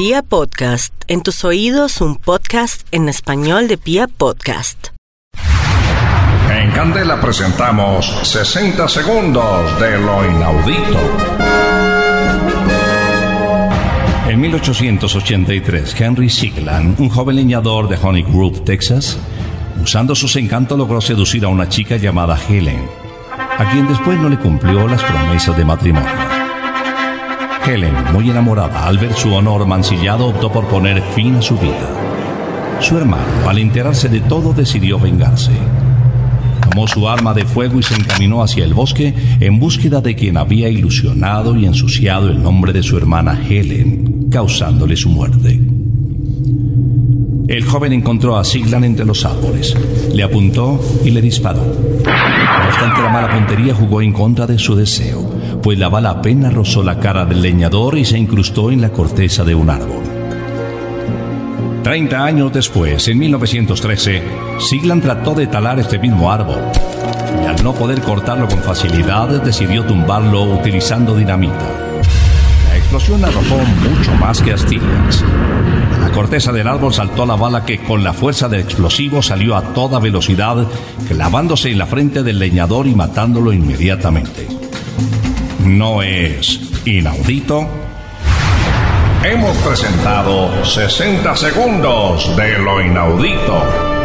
Pia Podcast, en tus oídos un podcast en español de Pia Podcast. En Candela presentamos 60 segundos de lo inaudito. En 1883, Henry Sigland, un joven leñador de Honey Grove, Texas, usando sus encantos logró seducir a una chica llamada Helen, a quien después no le cumplió las promesas de matrimonio. Helen, muy enamorada al ver su honor mancillado, optó por poner fin a su vida. Su hermano, al enterarse de todo, decidió vengarse. Tomó su arma de fuego y se encaminó hacia el bosque en búsqueda de quien había ilusionado y ensuciado el nombre de su hermana Helen, causándole su muerte. El joven encontró a Siglan entre los árboles, le apuntó y le disparó. No obstante, la mala puntería jugó en contra de su deseo, pues la bala apenas rozó la cara del leñador y se incrustó en la corteza de un árbol. Treinta años después, en 1913, Siglan trató de talar este mismo árbol y al no poder cortarlo con facilidad decidió tumbarlo utilizando dinamita. La explosión arrojó mucho más que astillas. A la corteza del árbol saltó la bala que con la fuerza del explosivo salió a toda velocidad, clavándose en la frente del leñador y matándolo inmediatamente. ¿No es inaudito? Hemos presentado 60 segundos de lo inaudito.